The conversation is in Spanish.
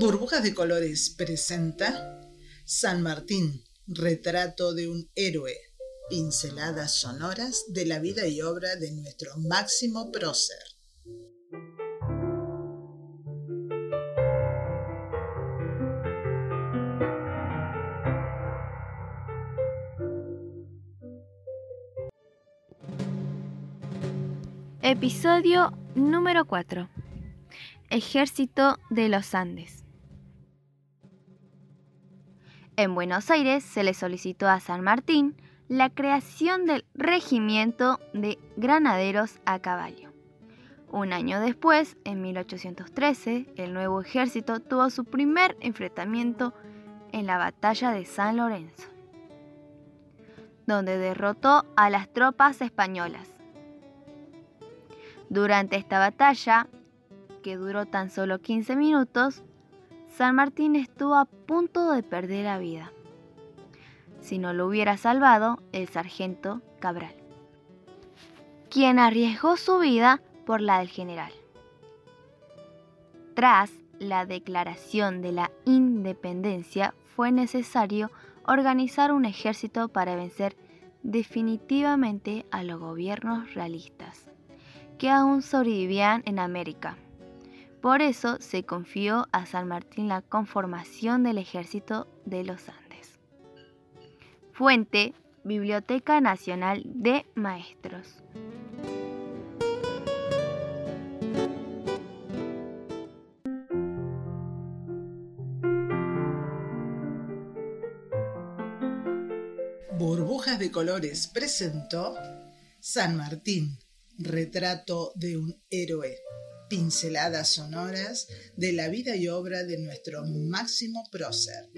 Burbujas de Colores presenta San Martín, retrato de un héroe, pinceladas sonoras de la vida y obra de nuestro máximo prócer. Episodio número 4. Ejército de los Andes. En Buenos Aires se le solicitó a San Martín la creación del Regimiento de Granaderos a Caballo. Un año después, en 1813, el nuevo ejército tuvo su primer enfrentamiento en la batalla de San Lorenzo, donde derrotó a las tropas españolas. Durante esta batalla, que duró tan solo 15 minutos, San Martín estuvo a punto de perder la vida. Si no lo hubiera salvado el sargento Cabral, quien arriesgó su vida por la del general. Tras la declaración de la independencia, fue necesario organizar un ejército para vencer definitivamente a los gobiernos realistas que aún sobrevivían en América. Por eso se confió a San Martín la conformación del ejército de los Andes. Fuente, Biblioteca Nacional de Maestros. Burbujas de Colores presentó San Martín retrato de un héroe, pinceladas sonoras de la vida y obra de nuestro máximo prócer.